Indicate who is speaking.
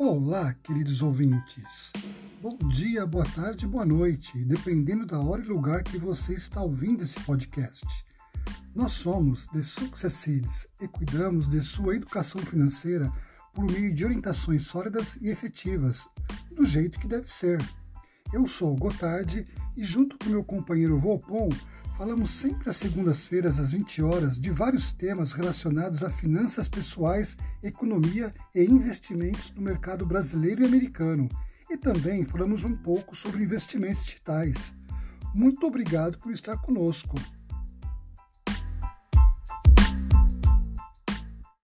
Speaker 1: Olá, queridos ouvintes. Bom dia, boa tarde, boa noite, dependendo da hora e lugar que você está ouvindo esse podcast. Nós somos The Success Seeds e cuidamos de sua educação financeira por meio de orientações sólidas e efetivas, do jeito que deve ser. Eu sou o Gotardi e junto com meu companheiro Volpon Falamos sempre às segundas-feiras, às 20 horas, de vários temas relacionados a finanças pessoais, economia e investimentos no mercado brasileiro e americano. E também falamos um pouco sobre investimentos digitais. Muito obrigado por estar conosco.